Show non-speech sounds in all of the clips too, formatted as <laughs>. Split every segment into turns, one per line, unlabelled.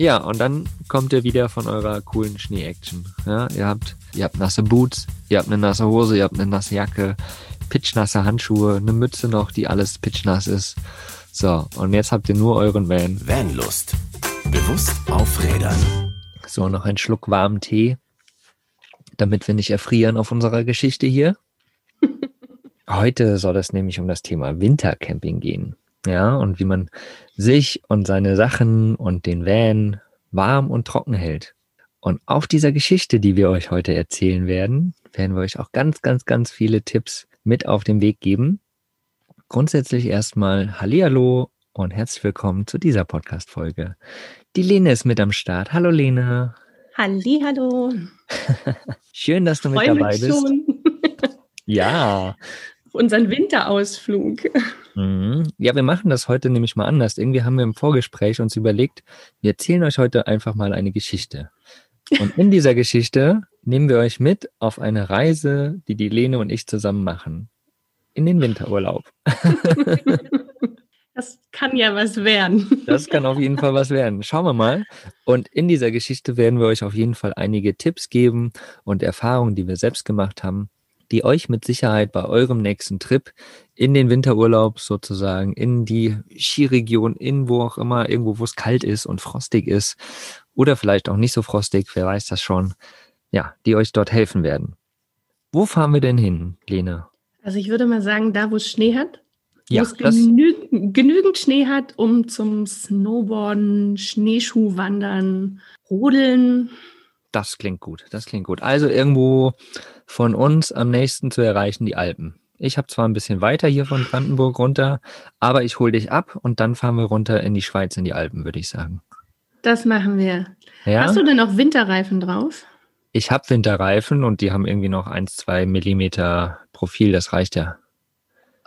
Ja, und dann kommt ihr wieder von eurer coolen Schnee-Action. Ja, ihr habt, ihr habt nasse Boots, ihr habt eine nasse Hose, ihr habt eine nasse Jacke, pitchnasse Handschuhe, eine Mütze noch, die alles pitchnass ist. So, und jetzt habt ihr nur euren Van.
Vanlust. Bewusst aufrädern.
So, noch ein Schluck warmen Tee, damit wir nicht erfrieren auf unserer Geschichte hier. <laughs> Heute soll es nämlich um das Thema Wintercamping gehen. Ja, und wie man sich und seine Sachen und den Van warm und trocken hält. Und auf dieser Geschichte, die wir euch heute erzählen werden, werden wir euch auch ganz, ganz, ganz viele Tipps mit auf den Weg geben. Grundsätzlich erstmal Hallihallo und herzlich willkommen zu dieser Podcast-Folge. Die Lene ist mit am Start. Hallo Lene.
Hallihallo. <laughs>
Schön, dass du mit dabei bist.
schon.
Ja, <laughs>
Unseren Winterausflug.
Mhm. Ja, wir machen das heute nämlich mal anders. Irgendwie haben wir im Vorgespräch uns überlegt, wir erzählen euch heute einfach mal eine Geschichte. Und in dieser Geschichte nehmen wir euch mit auf eine Reise, die die Lene und ich zusammen machen. In den Winterurlaub. <laughs>
Das kann ja was werden.
Das kann auf jeden Fall was werden. Schauen wir mal. Und in dieser Geschichte werden wir euch auf jeden Fall einige Tipps geben und Erfahrungen, die wir selbst gemacht haben, die euch mit Sicherheit bei eurem nächsten Trip in den Winterurlaub sozusagen, in die Skiregion, in wo auch immer, irgendwo, wo es kalt ist und frostig ist oder vielleicht auch nicht so frostig, wer weiß das schon, ja, die euch dort helfen werden. Wo fahren wir denn hin, Lene?
Also ich würde mal sagen, da wo es Schnee hat,
Ja,
wo es genü genügend Schnee hat, um zum Snowboarden, Schneeschuhwandern, Rodeln.
Das klingt gut, das klingt gut. Also irgendwo von uns am nächsten zu erreichen, die Alpen. Ich habe zwar ein bisschen weiter hier von Brandenburg runter, aber ich hole dich ab und dann fahren wir runter in die Schweiz, in die Alpen, würde ich sagen.
Das machen wir.
Ja,
Hast du denn auch Winterreifen drauf?
ich habe Winterreifen und die haben irgendwie noch 1, 2 Millimeter Profil, das reicht ja.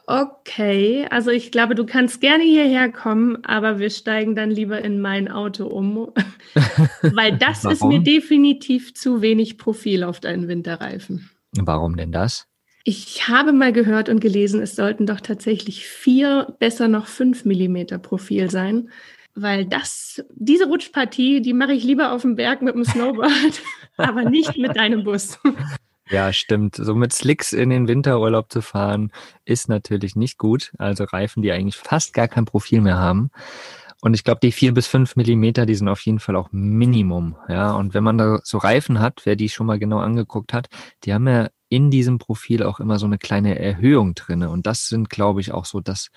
Okay, also ich glaube, du kannst gerne hierher kommen, aber wir steigen dann lieber in mein Auto um, <laughs> weil das ist mir definitiv zu wenig Profil auf deinen Winterreifen.
Warum denn das?
Ich habe mal gehört und gelesen, es sollten doch tatsächlich vier, besser noch fünf Millimeter Profil sein, weil das, diese Rutschpartie, die mache ich lieber auf dem Berg mit dem Snowboard, <laughs> aber nicht mit deinem Bus.
Ja, stimmt. So mit Slicks in den Winterurlaub zu fahren, ist natürlich nicht gut. Also Reifen, die eigentlich fast gar kein Profil mehr haben. Und ich glaube, die vier bis fünf Millimeter, die sind auf jeden Fall auch Minimum. Ja, und wenn man da so Reifen hat, wer die schon mal genau angeguckt hat, die haben ja in diesem Profil auch immer so eine kleine Erhöhung drinne. Und das sind, glaube ich, auch so das,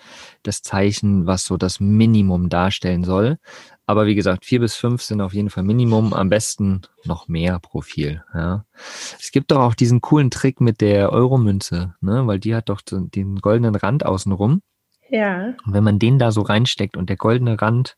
das Zeichen, was so das Minimum darstellen soll. Aber wie gesagt, vier bis fünf sind auf jeden Fall Minimum. Am besten noch mehr Profil. Ja. Es gibt doch auch diesen coolen Trick mit der Euromünze, ne? weil die hat doch den goldenen Rand außenrum.
Ja.
Und wenn man den da so reinsteckt und der goldene Rand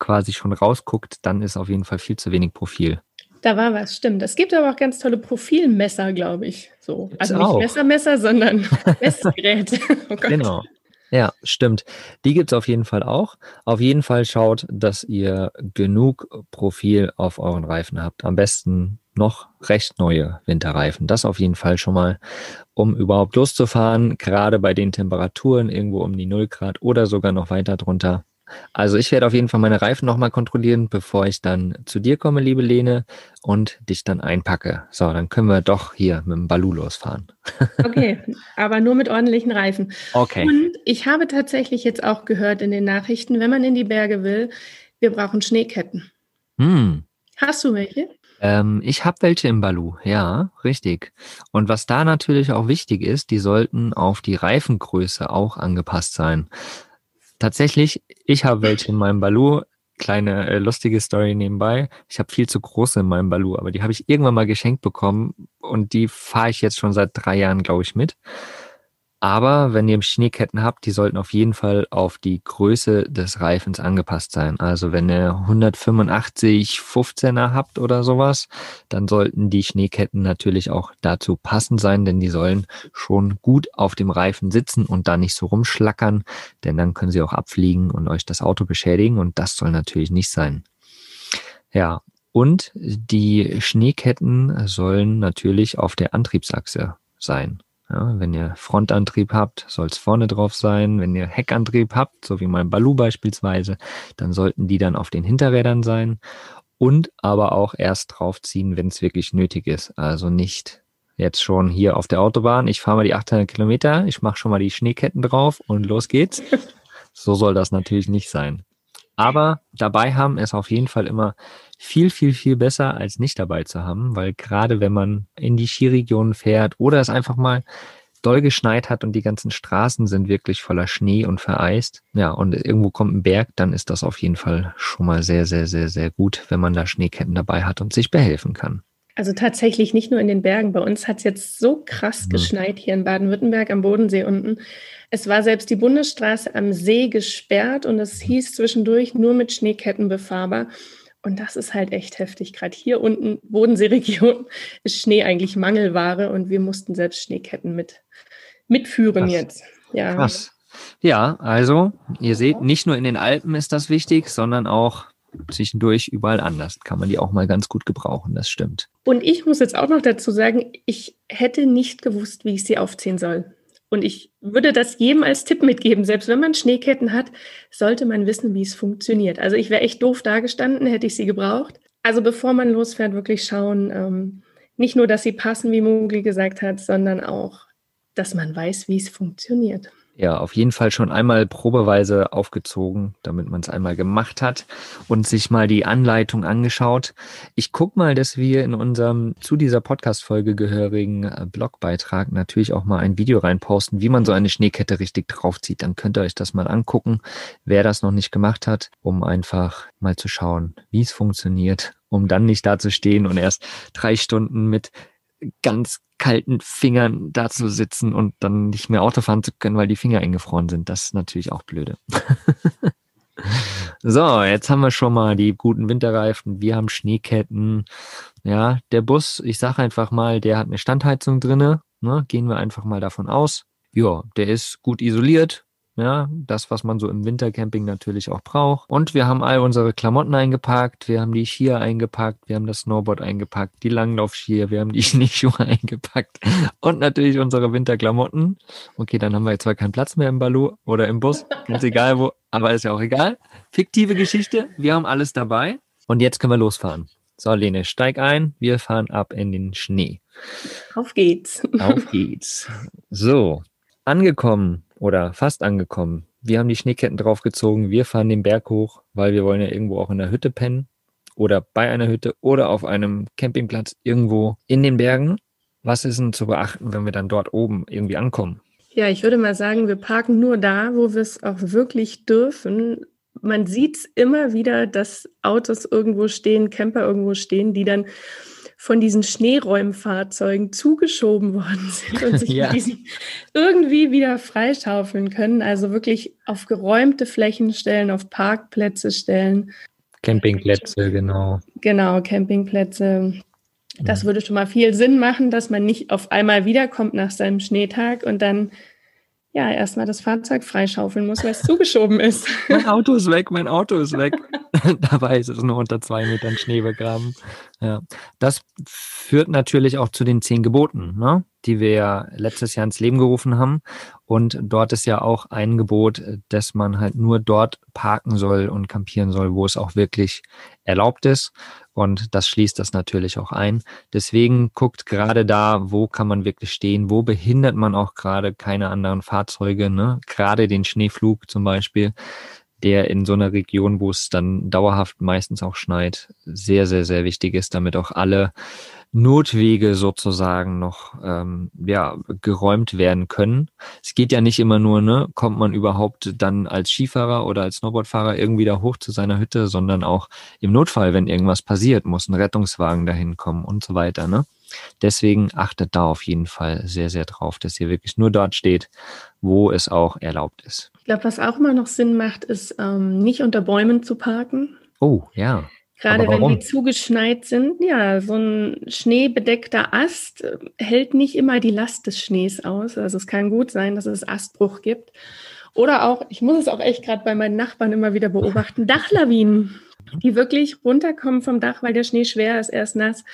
quasi schon rausguckt, dann ist auf jeden Fall viel zu wenig Profil.
Da war was, stimmt. Es gibt aber auch ganz tolle Profilmesser, glaube ich. So.
Gibt's
Also nicht. Messermesser, sondern <laughs> Messgeräte. Oh Gott.
Genau. Ja, stimmt. Die gibt's auf jeden Fall auch. Auf jeden Fall schaut, dass ihr genug Profil auf euren Reifen habt. Am besten noch recht neue Winterreifen. Das auf jeden Fall schon mal, um überhaupt loszufahren. Gerade bei den Temperaturen irgendwo um die 0 Grad oder sogar noch weiter drunter. Also ich werde auf jeden Fall meine Reifen nochmal kontrollieren, bevor ich dann zu dir komme, liebe Lene, und dich dann einpacke. So, dann können wir doch hier mit dem Balu losfahren. <laughs>
Okay, aber nur mit ordentlichen Reifen.
Okay.
Und ich habe tatsächlich jetzt auch gehört in den Nachrichten, wenn man in die Berge will, wir brauchen Schneeketten.
Hm.
Hast du welche?
Ähm, ich habe welche im Balu, ja, richtig. Und was da natürlich auch wichtig ist, die sollten auf die Reifengröße auch angepasst sein. Tatsächlich, ich habe <laughs> welche in meinem Balu. Kleine äh, lustige Story nebenbei. Ich habe viel zu große in meinem Balu, aber die habe ich irgendwann mal geschenkt bekommen und die fahre ich jetzt schon seit drei Jahren, glaube ich, mit. Aber wenn ihr Schneeketten habt, die sollten auf jeden Fall auf die Größe des Reifens angepasst sein. Also wenn ihr 185 15er habt oder sowas, dann sollten die Schneeketten natürlich auch dazu passend sein, denn die sollen schon gut auf dem Reifen sitzen und da nicht so rumschlackern, denn dann können sie auch abfliegen und euch das Auto beschädigen und das soll natürlich nicht sein. Ja, und die Schneeketten sollen natürlich auf der Antriebsachse sein. Ja, wenn ihr Frontantrieb habt, soll es vorne drauf sein. Wenn ihr Heckantrieb habt, so wie mein Balu beispielsweise, dann sollten die dann auf den Hinterrädern sein und aber auch erst draufziehen, wenn es wirklich nötig ist. Also nicht jetzt schon hier auf der Autobahn. Ich fahre mal die 800 Kilometer, ich mache schon mal die Schneeketten drauf und los geht's. <laughs> So soll das natürlich nicht sein. Aber dabei haben ist auf jeden Fall immer viel, viel, viel besser als nicht dabei zu haben, weil gerade wenn man in die Skiregionen fährt oder es einfach mal doll geschneit hat und die ganzen Straßen sind wirklich voller Schnee und vereist, ja, und irgendwo kommt ein Berg, dann ist das auf jeden Fall schon mal sehr, sehr, sehr, sehr gut, wenn man da Schneeketten dabei hat und sich behelfen kann.
Also tatsächlich nicht nur in den Bergen. Bei uns hat es jetzt so krass mhm. geschneit hier in Baden-Württemberg am Bodensee unten. Es war selbst die Bundesstraße am See gesperrt und es hieß zwischendurch nur mit Schneeketten befahrbar. Und das ist halt echt heftig. Gerade hier unten, Bodenseeregion, <laughs> ist Schnee eigentlich Mangelware und wir mussten selbst Schneeketten mit, mitführen Krass. jetzt.
Ja. Krass. Ja, also ihr seht, nicht nur in den Alpen ist das wichtig, sondern auch zwischendurch überall anders. Kann man die auch mal ganz gut gebrauchen, das stimmt.
Und ich muss jetzt auch noch dazu sagen, ich hätte nicht gewusst, wie ich sie aufziehen soll. Und ich würde das jedem als Tipp mitgeben. Selbst wenn man Schneeketten hat, sollte man wissen, wie es funktioniert. Also ich wäre echt doof dagestanden, hätte ich sie gebraucht. Also bevor man losfährt, wirklich schauen, ähm, nicht nur, dass sie passen, wie Mogli gesagt hat, sondern auch, dass man weiß, wie es funktioniert.
Ja, auf jeden Fall schon einmal probeweise aufgezogen, damit man es einmal gemacht hat und sich mal die Anleitung angeschaut. Ich guck mal, dass wir in unserem zu dieser Podcast-Folge gehörigen äh, Blogbeitrag natürlich auch mal ein Video reinposten, wie man so eine Schneekette richtig draufzieht. Dann könnt ihr euch das mal angucken, wer das noch nicht gemacht hat, um einfach mal zu schauen, wie es funktioniert, um dann nicht da zu stehen und erst drei Stunden mit ganz kalten Fingern da zu sitzen und dann nicht mehr Auto fahren zu können, weil die Finger eingefroren sind. Das ist natürlich auch blöde. <laughs> so, jetzt haben wir schon mal die guten Winterreifen. Wir haben Schneeketten. Ja, der Bus, ich sage einfach mal, der hat eine Standheizung drinne. Ne? Gehen wir einfach mal davon aus. Ja, der ist gut isoliert. Ja, das, was man so im Wintercamping natürlich auch braucht. Und wir haben all unsere Klamotten eingepackt, wir haben die Skier eingepackt, wir haben das Snowboard eingepackt, die Langlaufskier, wir haben die <laughs> Schneeschuhe eingepackt und natürlich unsere Winterklamotten. Okay, dann haben wir jetzt zwar keinen Platz mehr im Balu oder im Bus, ganz egal wo, aber ist ja auch egal. Fiktive Geschichte, wir haben alles dabei und jetzt können wir losfahren. So, Lene, steig ein, wir fahren ab in den Schnee.
Auf geht's.
Auf geht's. So, angekommen oder fast angekommen. Wir haben die Schneeketten draufgezogen, wir fahren den Berg hoch, weil wir wollen ja irgendwo auch in der Hütte pennen oder bei einer Hütte oder auf einem Campingplatz irgendwo in den Bergen. Was ist denn zu beachten, wenn wir dann dort oben irgendwie ankommen?
Ja, ich würde mal sagen, wir parken nur da, wo wir es auch wirklich dürfen. Man sieht es immer wieder, dass Autos irgendwo stehen, Camper irgendwo stehen, die dann von diesen Schneeräumfahrzeugen zugeschoben worden sind und sich <laughs> ja. irgendwie wieder freischaufeln können. Also wirklich auf geräumte Flächen stellen, auf Parkplätze stellen.
Campingplätze, genau.
Genau, Campingplätze. Das würde schon mal viel Sinn machen, dass man nicht auf einmal wiederkommt nach seinem Schneetag und dann ja, erstmal das Fahrzeug freischaufeln muss, weil es zugeschoben ist. <laughs>
mein Auto ist weg, mein Auto ist weg. <laughs> Dabei ist es nur unter zwei Metern Schnee begraben. Ja. Das führt natürlich auch zu den zehn Geboten, ne? die wir ja letztes Jahr ins Leben gerufen haben. Und dort ist ja auch ein Gebot, dass man halt nur dort parken soll und campieren soll, wo es auch wirklich erlaubt ist. Und das schließt das natürlich auch ein. Deswegen guckt gerade da, wo kann man wirklich stehen, wo behindert man auch gerade keine anderen Fahrzeuge, ne? gerade den Schneeflug zum Beispiel, der in so einer Region, wo es dann dauerhaft meistens auch schneit, sehr, sehr, sehr wichtig ist, damit auch alle Notwege sozusagen noch ähm, ja, geräumt werden können. Es geht ja nicht immer nur, ne, kommt man überhaupt dann als Skifahrer oder als Snowboardfahrer irgendwie da hoch zu seiner Hütte, sondern auch im Notfall, wenn irgendwas passiert, muss ein Rettungswagen dahin kommen und so weiter. Ne? Deswegen achtet da auf jeden Fall sehr, sehr drauf, dass ihr wirklich nur dort steht, wo es auch erlaubt ist.
Ich glaube, was auch immer noch Sinn macht, ist ähm, nicht unter Bäumen zu parken.
Oh, ja.
Gerade wenn die zugeschneit sind, ja, so ein schneebedeckter Ast äh, hält nicht immer die Last des Schnees aus. Also es kann gut sein, dass es Astbruch gibt. Oder auch, ich muss es auch echt gerade bei meinen Nachbarn immer wieder beobachten, <laughs> Dachlawinen, die wirklich runterkommen vom Dach, weil der Schnee schwer ist, erst nass.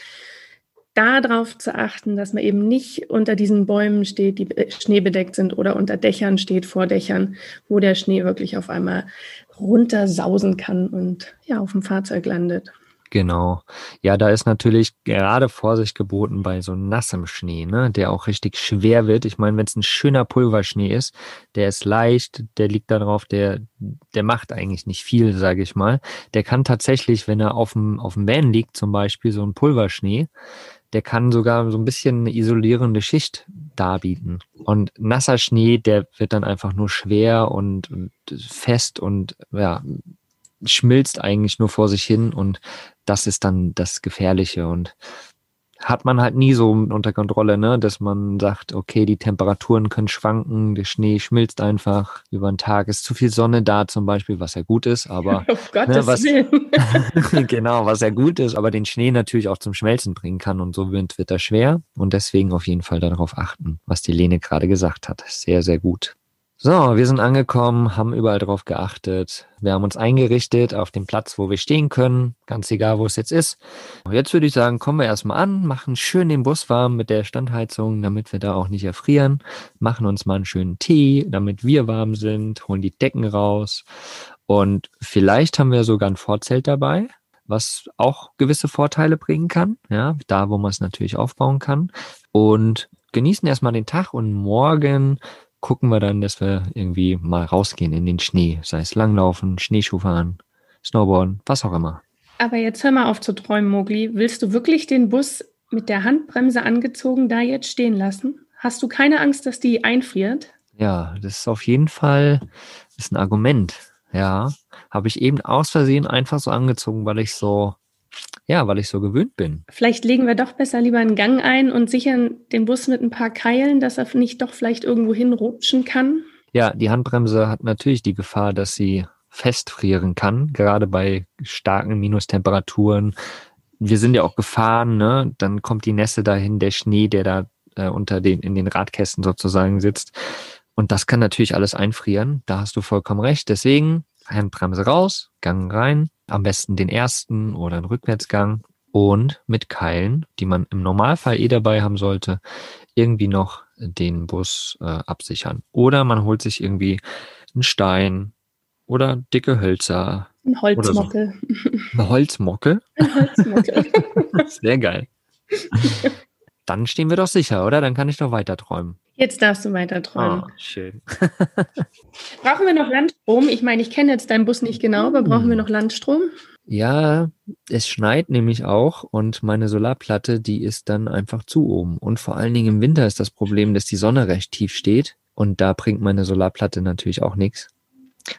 darauf zu achten, dass man eben nicht unter diesen Bäumen steht, die schneebedeckt sind oder unter Dächern steht, vor Dächern, wo der Schnee wirklich auf einmal runtersausen kann und ja, auf dem Fahrzeug landet.
Genau. Ja, da ist natürlich gerade Vorsicht geboten bei so nassem Schnee, ne, der auch richtig schwer wird. Ich meine, wenn es ein schöner Pulverschnee ist, der ist leicht, der liegt da drauf, der, der macht eigentlich nicht viel, sage ich mal. Der kann tatsächlich, wenn er auf dem, auf dem Van liegt, zum Beispiel so ein Pulverschnee, der kann sogar so ein bisschen eine isolierende Schicht darbieten. Und nasser Schnee, der wird dann einfach nur schwer und, und fest und ja, schmilzt eigentlich nur vor sich hin und das ist dann das Gefährliche und hat man halt nie so unter Kontrolle, ne, dass man sagt, okay, die Temperaturen können schwanken, der Schnee schmilzt einfach über den Tag, ist zu viel Sonne da zum Beispiel, was ja gut ist, aber <laughs>
Auf ne,
was, <laughs> <laughs> genau, was ja gut ist, aber den Schnee natürlich auch zum Schmelzen bringen kann und so wird, wird er schwer und deswegen auf jeden Fall darauf achten, was die Lene gerade gesagt hat. Sehr, sehr gut. So, wir sind angekommen, haben überall drauf geachtet. Wir haben uns eingerichtet auf dem Platz, wo wir stehen können, ganz egal, wo es jetzt ist. Jetzt würde ich sagen, kommen wir erstmal an, machen schön den Bus warm mit der Standheizung, damit wir da auch nicht erfrieren, machen uns mal einen schönen Tee, damit wir warm sind, holen die Decken raus und vielleicht haben wir sogar ein Vorzelt dabei, was auch gewisse Vorteile bringen kann, ja, da, wo man es natürlich aufbauen kann und genießen erstmal den Tag und morgen gucken wir dann, dass wir irgendwie mal rausgehen in den Schnee, sei es Langlaufen, Schneeschuh fahren, Snowboarden, was auch immer.
Aber jetzt hör mal auf zu träumen, Mogli. Willst du wirklich den Bus mit der Handbremse angezogen da jetzt stehen lassen? Hast du keine Angst, dass die einfriert?
Ja, das ist auf jeden Fall ist ein Argument. Ja, habe ich eben aus Versehen einfach so angezogen, weil ich so ja, weil ich so gewöhnt bin.
Vielleicht legen wir doch besser lieber einen Gang ein und sichern den Bus mit ein paar Keilen, dass er nicht doch vielleicht irgendwo hinrutschen kann.
Ja, die Handbremse hat natürlich die Gefahr, dass sie festfrieren kann, gerade bei starken Minustemperaturen. Wir sind ja auch gefahren, ne? Dann kommt die Nässe dahin, der Schnee, der da äh, unter den, in den Radkästen sozusagen sitzt. Und das kann natürlich alles einfrieren. Da hast du vollkommen recht. Deswegen Handbremse raus, Gang rein, am besten den ersten oder einen Rückwärtsgang und mit Keilen, die man im Normalfall eh dabei haben sollte, irgendwie noch den Bus äh, absichern. Oder man holt sich irgendwie einen Stein oder dicke Hölzer.
Ein Holzmockel.
So. Ein Holzmockel?
Ein <laughs> Holzmockel.
Sehr geil. Dann stehen wir doch sicher, oder? Dann kann ich doch weiter träumen.
Jetzt darfst du weiter träumen.
Oh, schön. <laughs> <laughs>
brauchen wir noch Landstrom? Ich meine, ich kenne jetzt deinen Bus nicht genau, aber brauchen wir noch Landstrom?
Ja, es schneit nämlich auch und meine Solarplatte, die ist dann einfach zu oben. Und vor allen Dingen im Winter ist das Problem, dass die Sonne recht tief steht und da bringt meine Solarplatte natürlich auch nichts.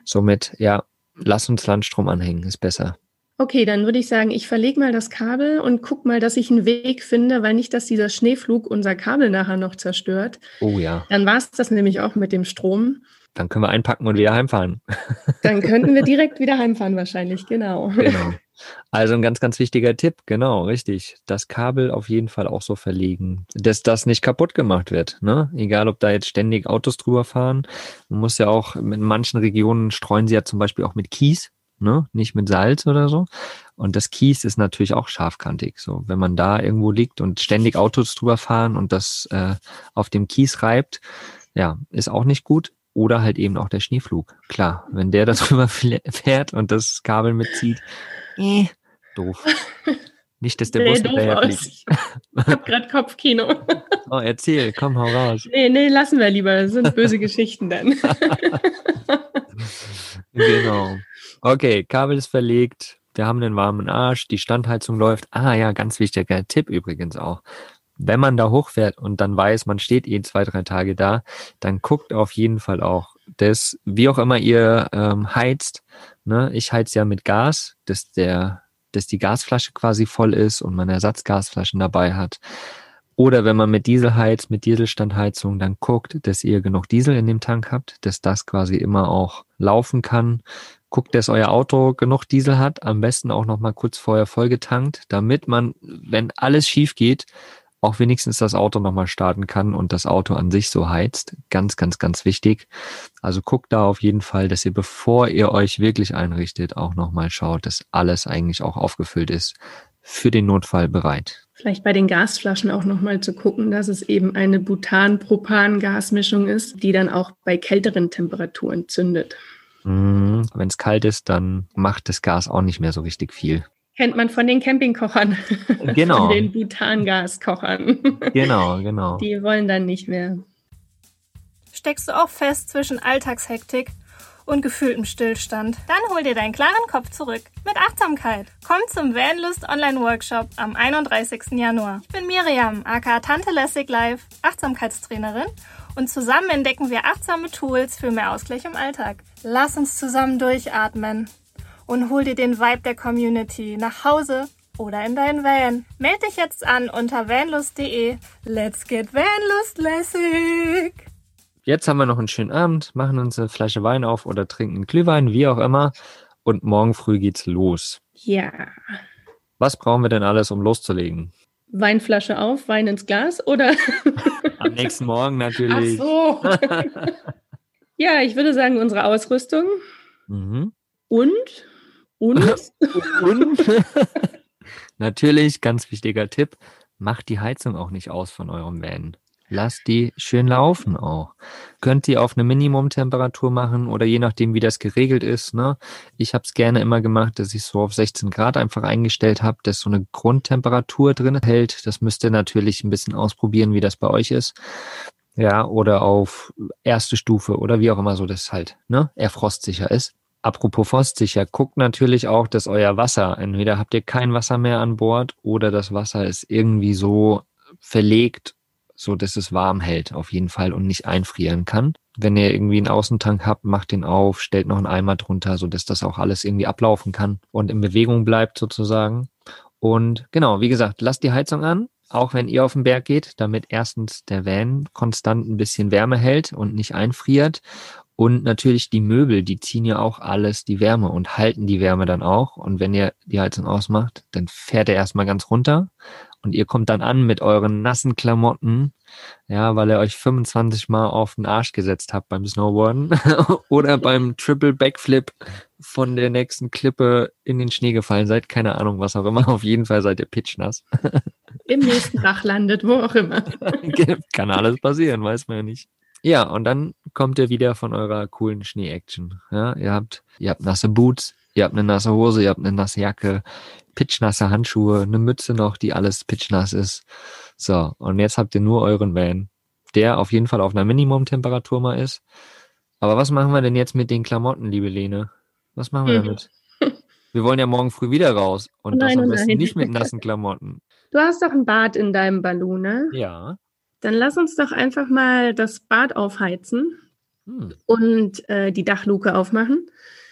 Somit, ja, lass uns Landstrom anhängen, ist besser.
Okay, dann würde ich sagen, ich verlege mal das Kabel und guck mal, dass ich einen Weg finde, weil nicht, dass dieser Schneeflug unser Kabel nachher noch zerstört.
Oh ja.
Dann war es das nämlich auch mit dem Strom.
Dann können wir einpacken und wieder heimfahren. <laughs>
Dann könnten wir direkt wieder <laughs> heimfahren wahrscheinlich, genau.
Genau. <laughs> Also ein ganz, ganz wichtiger Tipp, genau, richtig. Das Kabel auf jeden Fall auch so verlegen, dass das nicht kaputt gemacht wird. Ne? Egal, ob da jetzt ständig Autos drüber fahren. Man muss ja auch, in manchen Regionen streuen sie ja zum Beispiel auch mit Kies ne? Nicht mit Salz oder so. Und das Kies ist natürlich auch scharfkantig. So, wenn man da irgendwo liegt und ständig Autos drüber fahren und das äh, auf dem Kies reibt, ja, ist auch nicht gut. Oder halt eben auch der Schneeflug. Klar, wenn der <laughs> da drüber fährt und das Kabel mitzieht, eh, doof. <laughs> Nicht, dass der nee, Bus hinterherfliegt.
Ich hab grad Kopfkino. <laughs>
Oh, erzähl, komm, hau raus.
Nee, nee, lassen wir lieber. Das sind böse Geschichten dann.
genau. Okay, Kabel ist verlegt. Wir haben den warmen Arsch. Die Standheizung läuft. Ah ja, ganz wichtiger Tipp übrigens auch. Wenn man da hochfährt und dann weiß, man steht eh zwei, drei Tage da, dann guckt auf jeden Fall auch, dass, wie auch immer ihr ähm, heizt, ne, ich heiz ja mit Gas, dass der, dass die Gasflasche quasi voll ist und man Ersatzgasflaschen dabei hat. Oder wenn man mit Diesel heizt, mit Dieselstandheizung, dann guckt, dass ihr genug Diesel in dem Tank habt, dass das quasi immer auch laufen kann guckt, dass euer Auto genug Diesel hat, am besten auch noch mal kurz vorher vollgetankt, damit man, wenn alles schief geht, auch wenigstens das Auto nochmal starten kann und das Auto an sich so heizt. Ganz, ganz, ganz wichtig. Also guckt da auf jeden Fall, dass ihr, bevor ihr euch wirklich einrichtet, auch nochmal schaut, dass alles eigentlich auch aufgefüllt ist, für den Notfall bereit.
Vielleicht bei den Gasflaschen auch nochmal zu gucken, dass es eben eine Butan-Propan-Gasmischung ist, die dann auch bei kälteren Temperaturen zündet.
Mm, Wenn es kalt ist, dann macht das Gas auch nicht mehr so richtig viel.
Kennt man von den Campingkochern. <laughs>
Genau.
Von den Butangaskochern.
Genau, genau.
Die wollen dann nicht mehr.
Steckst du auch fest zwischen Alltagshektik und gefühltem Stillstand? Dann hol dir deinen klaren Kopf zurück mit Achtsamkeit. Komm zum Vanlust Online Workshop am 31. Januar. Ich bin Miriam, aka Tante Lässig Live, Achtsamkeitstrainerin und zusammen entdecken wir achtsame Tools für mehr Ausgleich im Alltag. Lass uns zusammen durchatmen und hol dir den Vibe der Community nach Hause oder in deinen Van. Meld dich jetzt an unter vanlust.de. Let's get vanlustlässig!
Jetzt haben wir noch einen schönen Abend, machen uns eine Flasche Wein auf oder trinken Glühwein, wie auch immer. Und morgen früh geht's los.
Ja.
Was brauchen wir denn alles, um loszulegen?
Weinflasche auf, Wein ins Glas oder? <laughs>
Am nächsten Morgen
Ach
natürlich.
so. <laughs> ja, ich würde sagen, unsere Ausrüstung
Mhm.
und, und <laughs>
Und natürlich, ganz wichtiger Tipp, macht die Heizung auch nicht aus von eurem Van. Lasst die schön laufen auch. Könnt ihr auf eine Minimumtemperatur machen oder je nachdem, wie das geregelt ist. Ne? Ich habe es gerne immer gemacht, dass ich so auf 16 Grad einfach eingestellt habe, dass so eine Grundtemperatur drin hält. Das müsst ihr natürlich ein bisschen ausprobieren, wie das bei euch ist. Ja, oder auf erste Stufe oder wie auch immer so das halt, ne, er frostsicher ist. Apropos frostsicher, guckt natürlich auch, dass euer Wasser, entweder habt ihr kein Wasser mehr an Bord oder das Wasser ist irgendwie so verlegt, so dass es warm hält auf jeden Fall und nicht einfrieren kann. Wenn ihr irgendwie einen Außentank habt, macht den auf, stellt noch einen Eimer drunter, so dass das auch alles irgendwie ablaufen kann und in Bewegung bleibt sozusagen. Und genau, wie gesagt, lasst die Heizung an, auch wenn ihr auf den Berg geht, damit erstens der Van konstant ein bisschen Wärme hält und nicht einfriert. Und natürlich die Möbel, die ziehen ja auch alles die Wärme und halten die Wärme dann auch. Und wenn ihr die Heizung ausmacht, dann fährt er erstmal ganz runter und ihr kommt dann an mit euren nassen Klamotten, ja, weil ihr euch 25 Mal auf den Arsch gesetzt habt beim Snowboarden <laughs> oder beim <laughs> Triple Backflip von der nächsten Klippe in den Schnee gefallen seid. Keine Ahnung, was auch immer. <laughs> Auf jeden Fall seid ihr pitchnass.
im nächsten Bach landet, wo auch immer.
Kann alles passieren, weiß man ja nicht. Ja, und dann kommt ihr wieder von eurer coolen Schnee-Action. Ja, ihr habt, ihr habt nasse Boots, ihr habt eine nasse Hose, ihr habt eine nasse Jacke, pitchnasse Handschuhe, eine Mütze noch, die alles pitchnass ist. So, und jetzt habt ihr nur euren Van, der auf jeden Fall auf einer Minimumtemperatur mal ist. Aber was machen wir denn jetzt mit den Klamotten, liebe Lene? Was machen wir
Hm.
damit? Wir wollen ja morgen früh wieder raus und das
Nein,
am
oh
besten
nein.
nicht mit <laughs> nassen Klamotten.
Du hast doch ein Bad in deinem Ballon, ne?
Ja.
Dann lass uns doch einfach mal das Bad aufheizen
Hm.
und äh, die Dachluke aufmachen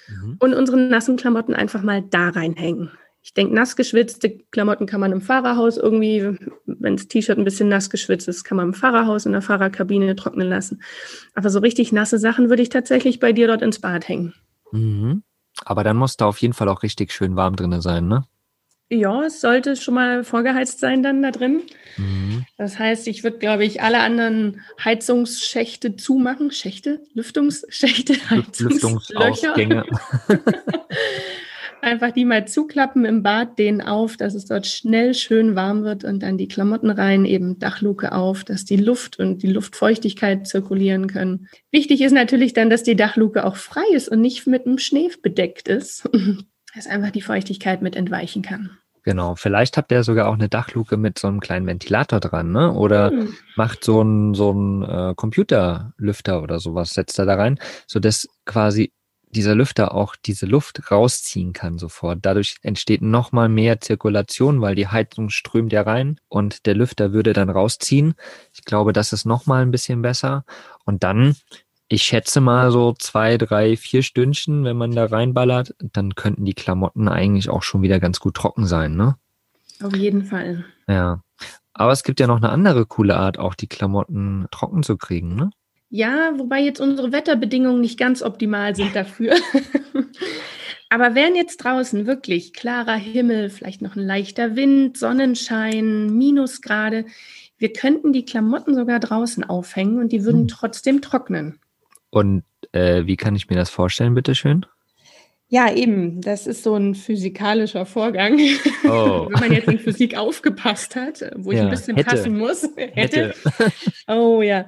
Mhm.
und unsere nassen Klamotten einfach mal da reinhängen. Ich denke, nass geschwitzte Klamotten kann man im Fahrerhaus irgendwie, wenn das T-Shirt ein bisschen nass geschwitzt ist, kann man im Fahrerhaus in der Fahrerkabine trocknen lassen. Aber so richtig nasse Sachen würde ich tatsächlich bei dir dort ins Bad hängen.
Mhm. Aber dann muss da auf jeden Fall auch richtig schön warm drinne sein, ne?
Ja, es sollte schon mal vorgeheizt sein dann da drin.
Mhm.
Das heißt, ich würde, glaube ich, alle anderen Heizungsschächte zumachen. Schächte? Lüftungsschächte? <laughs> Heizungslöcher. <laughs> <laughs> Einfach die mal zuklappen im Bad, den auf, dass es dort schnell schön warm wird und dann die Klamotten rein, eben Dachluke auf, dass die Luft und die Luftfeuchtigkeit zirkulieren können. Wichtig ist natürlich dann, dass die Dachluke auch frei ist und nicht mit einem Schnee bedeckt ist, <laughs> dass einfach die Feuchtigkeit mit entweichen kann.
Genau, vielleicht habt ihr sogar auch eine Dachluke mit so einem kleinen Ventilator dran, ne? Oder
Hm.
macht so einen so einen äh, Computerlüfter oder sowas, setzt er da rein, sodass quasi dieser Lüfter auch diese Luft rausziehen kann sofort. Dadurch entsteht nochmal mehr Zirkulation, weil die Heizung strömt ja rein und der Lüfter würde dann rausziehen. Ich glaube, das ist nochmal ein bisschen besser. Und dann, ich schätze mal so zwei, drei, vier Stündchen, wenn man da reinballert, dann könnten die Klamotten eigentlich auch schon wieder ganz gut trocken sein, ne?
Auf jeden Fall.
Ja. Aber es gibt ja noch eine andere coole Art, auch die Klamotten trocken zu kriegen, ne?
Ja, wobei jetzt unsere Wetterbedingungen nicht ganz optimal sind dafür. <laughs> Aber wären jetzt draußen wirklich klarer Himmel, vielleicht noch ein leichter Wind, Sonnenschein, Minusgrade, wir könnten die Klamotten sogar draußen aufhängen und die würden
Hm.
trotzdem trocknen.
Und äh, wie kann ich mir das vorstellen, bitteschön?
Ja, eben. Das ist so ein physikalischer Vorgang. <laughs> Oh. Wenn man jetzt in Physik aufgepasst hat, wo ja, ich ein bisschen hätte. passen muss. <laughs> Hätte. hätte. <laughs> Oh ja.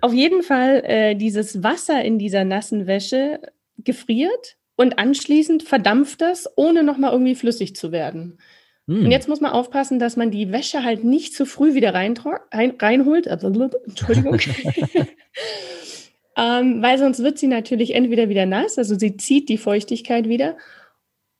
Auf jeden Fall, äh, dieses Wasser in dieser nassen Wäsche gefriert und anschließend verdampft das, ohne nochmal irgendwie flüssig zu werden. Hm. Und jetzt muss man aufpassen, dass man die Wäsche halt nicht zu früh wieder rein, reinholt. Entschuldigung. Ähm, weil sonst wird sie natürlich entweder wieder nass, also sie zieht die Feuchtigkeit wieder,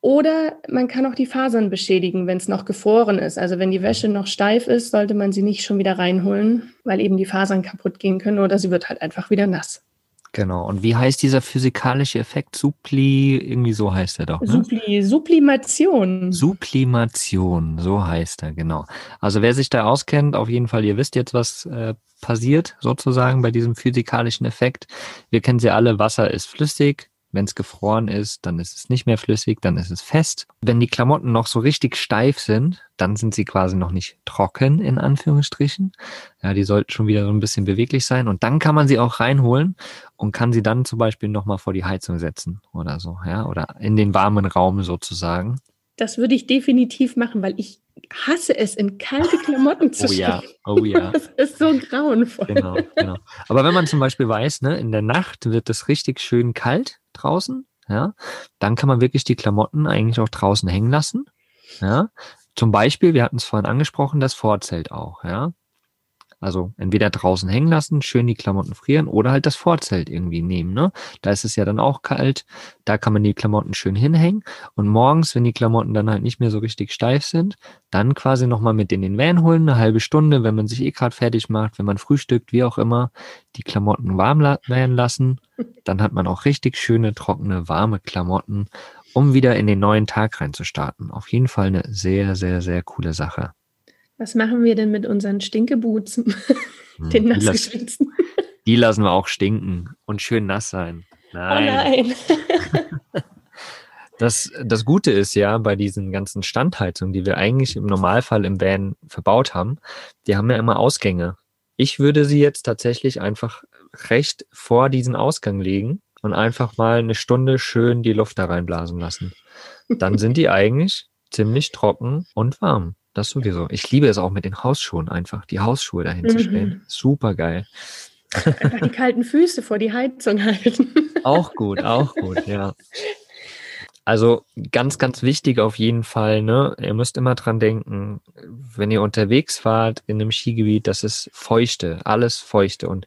oder man kann auch die Fasern beschädigen, wenn es noch gefroren ist. Also wenn die Wäsche noch steif ist, sollte man sie nicht schon wieder reinholen, weil eben die Fasern kaputt gehen können oder sie wird halt einfach wieder nass.
Genau. Und wie heißt dieser physikalische Effekt? Suppli, irgendwie so heißt er doch. Ne?
Suppli, Sublimation.
Sublimation, so heißt er, genau. Also wer sich da auskennt, auf jeden Fall, ihr wisst jetzt, was äh, passiert sozusagen bei diesem physikalischen Effekt. Wir kennen sie alle, Wasser ist flüssig, wenn es gefroren ist, dann ist es nicht mehr flüssig, dann ist es fest. Wenn die Klamotten noch so richtig steif sind, dann sind sie quasi noch nicht trocken, in Anführungsstrichen. Ja, die sollten schon wieder so ein bisschen beweglich sein. Und dann kann man sie auch reinholen und kann sie dann zum Beispiel nochmal vor die Heizung setzen oder so, ja, oder in den warmen Raum sozusagen.
Das würde ich definitiv machen, weil ich hasse es, in kalte <laughs> Klamotten zu
oh ja, oh ja. <laughs>
Das ist so grauenvoll.
Genau, genau. Aber wenn man zum Beispiel weiß, ne, in der Nacht wird es richtig schön kalt, draußen, ja, dann kann man wirklich die Klamotten eigentlich auch draußen hängen lassen. Ja, zum Beispiel, wir hatten es vorhin angesprochen, das Vorzelt auch, ja. Also entweder draußen hängen lassen, schön die Klamotten frieren oder halt das Vorzelt irgendwie nehmen. Ne? Da ist es ja dann auch kalt. Da kann man die Klamotten schön hinhängen. Und morgens, wenn die Klamotten dann halt nicht mehr so richtig steif sind, dann quasi nochmal mit in den Van holen, eine halbe Stunde, wenn man sich eh gerade fertig macht, wenn man frühstückt, wie auch immer, die Klamotten warm werden lassen. Dann hat man auch richtig schöne, trockene, warme Klamotten, um wieder in den neuen Tag reinzustarten. Auf jeden Fall eine sehr, sehr, sehr coole Sache.
Was machen wir denn mit unseren Stinkeboots, hm, den nassgeschwitzten?
Die lassen wir auch stinken und schön nass sein.
Nein. Oh
nein. <laughs> das, das Gute ist ja bei diesen ganzen Standheizungen, die wir eigentlich im Normalfall im Van verbaut haben, die haben ja immer Ausgänge. Ich würde sie jetzt tatsächlich einfach recht vor diesen Ausgang legen und einfach mal eine Stunde schön die Luft da reinblasen lassen. Dann sind die eigentlich ziemlich trocken und warm. Das sowieso. Ich liebe es auch mit den Hausschuhen einfach, die Hausschuhe dahin mhm. zu stellen. Super geil.
Einfach die kalten Füße vor die Heizung halten.
Auch gut, auch gut, ja. Also ganz, ganz wichtig auf jeden Fall, ne? Ihr müsst immer dran denken, wenn ihr unterwegs fahrt in einem Skigebiet, das ist feuchte, alles feuchte. Und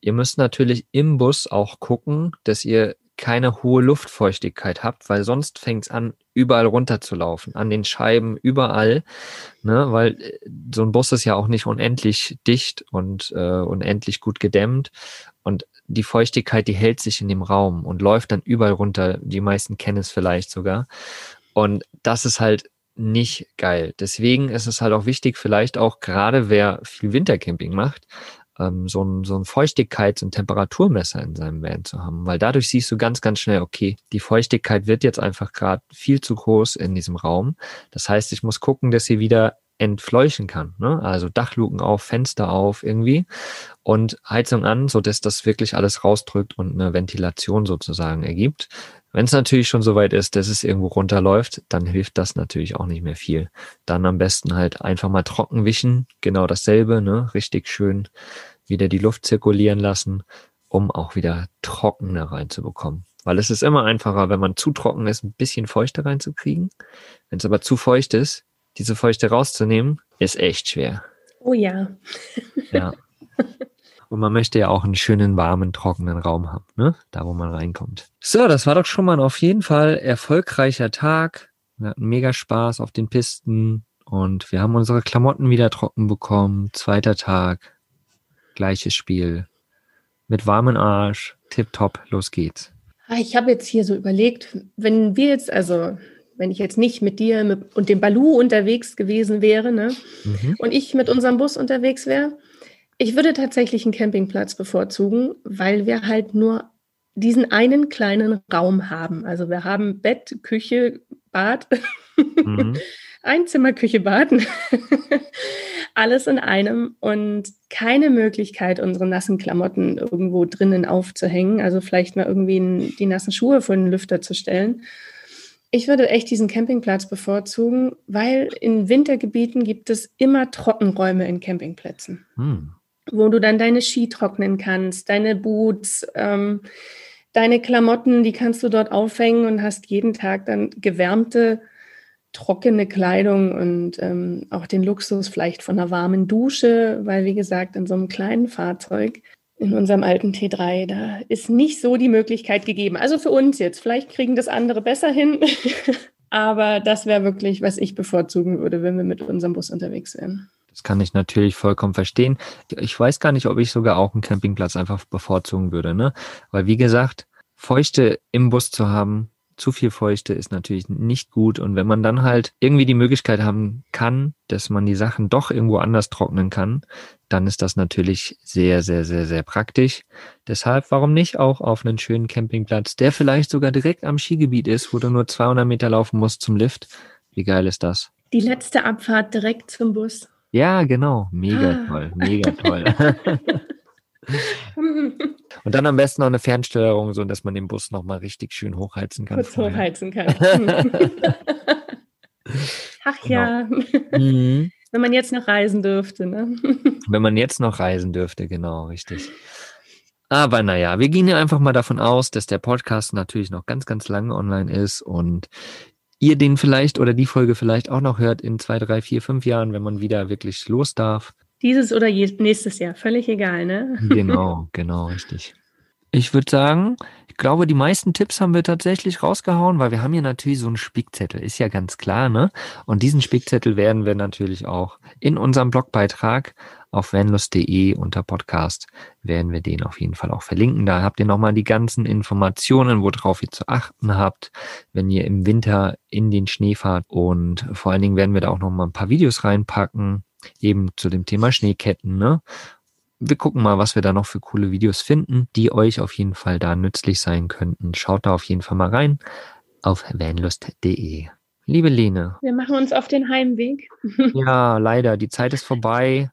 ihr müsst natürlich im Bus auch gucken, dass ihr keine hohe Luftfeuchtigkeit habt, weil sonst fängt es an, überall runterzulaufen, an den Scheiben, überall, ne, weil äh, so ein Bus ist ja auch nicht unendlich dicht und äh, unendlich gut gedämmt und die Feuchtigkeit, die hält sich in dem Raum und läuft dann überall runter. Die meisten kennen es vielleicht sogar. Und das ist halt nicht geil. Deswegen ist es halt auch wichtig, vielleicht auch gerade wer viel Wintercamping macht, ähm, so, ein, so ein Feuchtigkeits- und Temperaturmesser in seinem Van zu haben, weil dadurch siehst du ganz, ganz schnell, okay, die Feuchtigkeit wird jetzt einfach gerade viel zu groß in diesem Raum. Das heißt, ich muss gucken, dass sie wieder entfleuchen kann. Ne? Also Dachluken auf, Fenster auf irgendwie und Heizung an, so dass das wirklich alles rausdrückt und eine Ventilation sozusagen ergibt. Wenn es natürlich schon so weit ist, dass es irgendwo runterläuft, dann hilft das natürlich auch nicht mehr viel. Dann am besten halt einfach mal trocken wischen, genau dasselbe, ne? richtig schön wieder die Luft zirkulieren lassen, um auch wieder trockener reinzubekommen. Weil es ist immer einfacher, wenn man zu trocken ist, ein bisschen Feuchte reinzukriegen. Wenn es aber zu feucht ist, diese Feuchte rauszunehmen, ist echt schwer.
Oh ja.
ja. <laughs> Und man möchte ja auch einen schönen, warmen, trockenen Raum haben, ne? Da, wo man reinkommt. So, das war doch schon mal auf jeden Fall erfolgreicher Tag. Wir hatten mega Spaß auf den Pisten und wir haben unsere Klamotten wieder trocken bekommen. Zweiter Tag gleiches Spiel. Mit warmen Arsch, tipptopp, los geht's.
Ah, ich habe jetzt hier so überlegt, wenn wir jetzt, also wenn ich jetzt nicht mit dir mit, und dem Balu unterwegs gewesen wäre, ne, mhm. und ich mit unserem Bus unterwegs wäre, ich würde tatsächlich einen Campingplatz bevorzugen, weil wir halt nur diesen einen kleinen Raum haben. Also wir haben Bett, Küche, Bad, mhm. <laughs> Einzimmer, Küche, Bad. <laughs> Alles in einem und keine Möglichkeit, unsere nassen Klamotten irgendwo drinnen aufzuhängen. Also vielleicht mal irgendwie die nassen Schuhe vor den Lüfter zu stellen. Ich würde echt diesen Campingplatz bevorzugen, weil in Wintergebieten gibt es immer Trockenräume in Campingplätzen, hm. Wo du dann deine Ski trocknen kannst, deine Boots, ähm, deine Klamotten, die kannst du dort aufhängen und hast jeden Tag dann gewärmte, trockene Kleidung und ähm, auch den Luxus vielleicht von einer warmen Dusche, weil wie gesagt, in so einem kleinen Fahrzeug in unserem alten T3, da ist nicht so die Möglichkeit gegeben. Also für uns jetzt, vielleicht kriegen das andere besser hin, <laughs> aber das wäre wirklich, was ich bevorzugen würde, wenn wir mit unserem Bus unterwegs wären.
Das kann ich natürlich vollkommen verstehen. Ich weiß gar nicht, ob ich sogar auch einen Campingplatz einfach bevorzugen würde, ne? Weil wie gesagt, Feuchte im Bus zu haben, zu viel Feuchte ist natürlich nicht gut. Und wenn man dann halt irgendwie die Möglichkeit haben kann, dass man die Sachen doch irgendwo anders trocknen kann, dann ist das natürlich sehr, sehr, sehr, sehr praktisch. Deshalb, warum nicht auch auf einen schönen Campingplatz, der vielleicht sogar direkt am Skigebiet ist, wo du nur 200 Meter laufen musst zum Lift. Wie geil ist das?
Die letzte Abfahrt direkt zum Bus.
Ja, genau. Mega ah. toll, mega toll. <laughs> Und dann am besten noch eine Fernsteuerung, so dass man den Bus nochmal richtig schön hochheizen kann.
Kurz vorher. hochheizen kann. <laughs> Ach genau. ja. Mhm. Wenn man jetzt noch reisen dürfte, ne? <laughs>
Wenn man jetzt noch reisen dürfte, genau, richtig. Aber naja, wir gehen ja einfach mal davon aus, dass der Podcast natürlich noch ganz, ganz lange online ist und ihr den vielleicht oder die Folge vielleicht auch noch hört in zwei, drei, vier, fünf Jahren, wenn man wieder wirklich los darf.
Dieses oder nächstes Jahr, völlig egal, ne?
Genau, <laughs> genau, richtig. Ich würde sagen, ich glaube, die meisten Tipps haben wir tatsächlich rausgehauen, weil wir haben hier natürlich so einen Spickzettel, ist ja ganz klar, ne? Und diesen Spickzettel werden wir natürlich auch in unserem Blogbeitrag auf vanlust.de unter Podcast werden wir den auf jeden Fall auch verlinken. Da habt ihr nochmal die ganzen Informationen, worauf ihr zu achten habt, wenn ihr im Winter in den Schnee fahrt. Und vor allen Dingen werden wir da auch nochmal ein paar Videos reinpacken, eben zu dem Thema Schneeketten, ne? Wir gucken mal, was wir da noch für coole Videos finden, die euch auf jeden Fall da nützlich sein könnten. Schaut da auf jeden Fall mal rein auf vanlust.de. Liebe Lene.
Wir machen uns auf den Heimweg. <laughs>
ja, leider, die Zeit ist vorbei.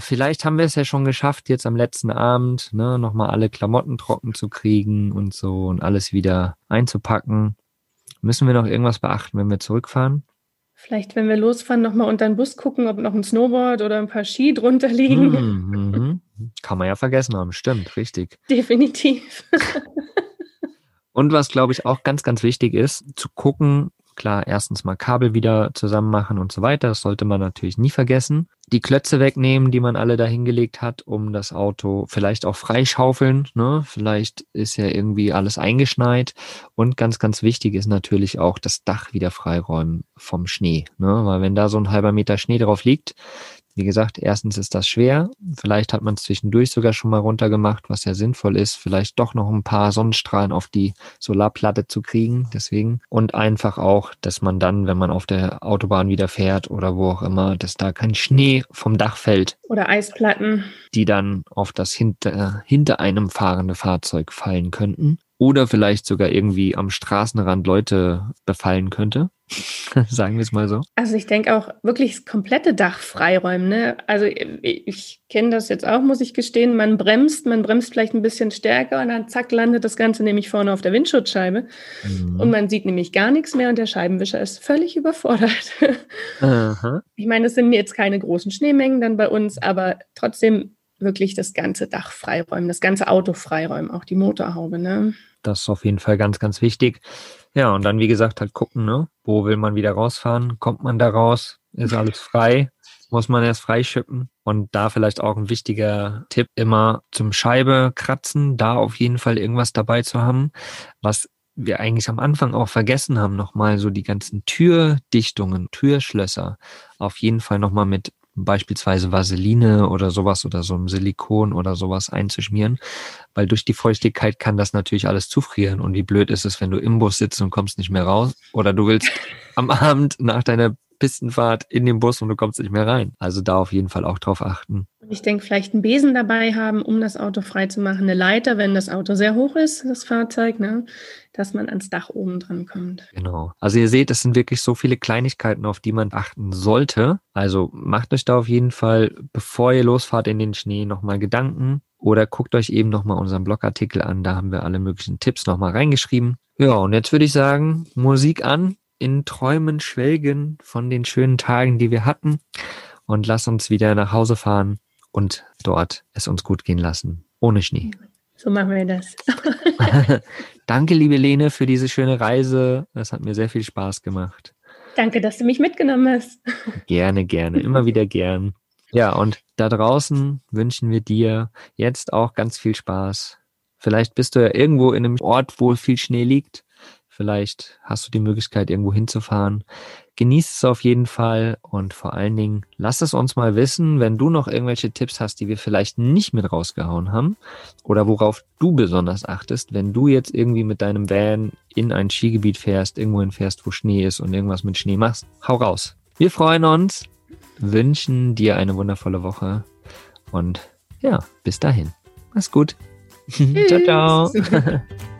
Vielleicht haben wir es ja schon geschafft, jetzt am letzten Abend, ne, nochmal alle Klamotten trocken zu kriegen und so und alles wieder einzupacken. Müssen wir noch irgendwas beachten, wenn wir zurückfahren?
Vielleicht, wenn wir losfahren, nochmal unter den Bus gucken, ob noch ein Snowboard oder ein paar Ski drunter liegen.
Mhm, mhm. Kann man ja vergessen haben, stimmt, richtig.
Definitiv. <laughs>
Und was, glaube ich, auch ganz, ganz wichtig ist, zu gucken, Klar, erstens mal Kabel wieder zusammen machen und so weiter. Das sollte man natürlich nie vergessen. Die Klötze wegnehmen, die man alle da hingelegt hat, um das Auto vielleicht auch freischaufeln. Ne? Vielleicht ist ja irgendwie alles eingeschneit. Und ganz, ganz wichtig ist natürlich auch das Dach wieder freiräumen vom Schnee. Ne? Weil wenn da so ein halber Meter Schnee drauf liegt, wie gesagt, erstens ist das schwer. Vielleicht hat man es zwischendurch sogar schon mal runtergemacht, was ja sinnvoll ist. Vielleicht doch noch ein paar Sonnenstrahlen auf die Solarplatte zu kriegen. Deswegen. Und einfach auch, dass man dann, wenn man auf der Autobahn wieder fährt oder wo auch immer, dass da kein Schnee vom Dach fällt.
Oder Eisplatten.
Die dann auf das hinter, hinter einem fahrende Fahrzeug fallen könnten oder vielleicht sogar irgendwie am Straßenrand Leute befallen könnte. <laughs> Sagen wir es mal so.
Also ich denke auch wirklich das komplette Dach freiräumen. Ne? Also ich, ich kenne das jetzt auch, muss ich gestehen. Man bremst, man bremst vielleicht ein bisschen stärker und dann zack landet das Ganze nämlich vorne auf der Windschutzscheibe. Mhm. Und man sieht nämlich gar nichts mehr und der Scheibenwischer ist völlig überfordert. <laughs> Aha. Ich meine, es sind jetzt keine großen Schneemengen dann bei uns, aber trotzdem wirklich das ganze Dach freiräumen, das ganze Auto freiräumen, auch die Motorhaube. Ne?
Das ist auf jeden Fall ganz, ganz wichtig. Ja, und dann, wie gesagt, halt gucken, ne? Wo will man wieder rausfahren? Kommt man da raus? Ist alles frei? Muss man erst freischippen? Und da vielleicht auch ein wichtiger Tipp, immer zum Scheibe kratzen, da auf jeden Fall irgendwas dabei zu haben, was wir eigentlich am Anfang auch vergessen haben, nochmal so die ganzen Türdichtungen, Türschlösser auf jeden Fall nochmal mit beispielsweise Vaseline oder sowas oder so ein Silikon oder sowas einzuschmieren, weil durch die Feuchtigkeit kann das natürlich alles zufrieren und wie blöd ist es, wenn du im Bus sitzt und kommst nicht mehr raus oder du willst <laughs> am Abend nach deiner Pistenfahrt in den Bus und du kommst nicht mehr rein. Also da auf jeden Fall auch drauf achten.
Ich denke, vielleicht einen Besen dabei haben, um das Auto frei zu machen. Eine Leiter, wenn das Auto sehr hoch ist, das Fahrzeug, ne? dass man ans Dach oben dran kommt.
Genau. Also ihr seht, es sind wirklich so viele Kleinigkeiten, auf die man achten sollte. Also macht euch da auf jeden Fall, bevor ihr losfahrt in den Schnee, nochmal Gedanken. Oder guckt euch eben nochmal unseren Blogartikel an. Da haben wir alle möglichen Tipps nochmal reingeschrieben. Ja, und jetzt würde ich sagen, Musik an, in Träumen schwelgen von den schönen Tagen, die wir hatten. Und lass uns wieder nach Hause fahren und dort es uns gut gehen lassen. Ohne Schnee.
So machen wir das. <laughs>
Danke, liebe Lene, für diese schöne Reise. Es hat mir sehr viel Spaß gemacht.
Danke, dass du mich mitgenommen hast.
Gerne, gerne, immer wieder gern. Ja, und da draußen wünschen wir dir jetzt auch ganz viel Spaß. Vielleicht bist du ja irgendwo in einem Ort, wo viel Schnee liegt. Vielleicht hast du die Möglichkeit, irgendwo hinzufahren. Genieß es auf jeden Fall und vor allen Dingen lass es uns mal wissen, wenn du noch irgendwelche Tipps hast, die wir vielleicht nicht mit rausgehauen haben oder worauf du besonders achtest, wenn du jetzt irgendwie mit deinem Van in ein Skigebiet fährst, irgendwohin fährst, wo Schnee ist und irgendwas mit Schnee machst. Hau raus. Wir freuen uns, wünschen dir eine wundervolle Woche und ja, bis dahin. Mach's gut. <laughs> ciao, ciao. <laughs>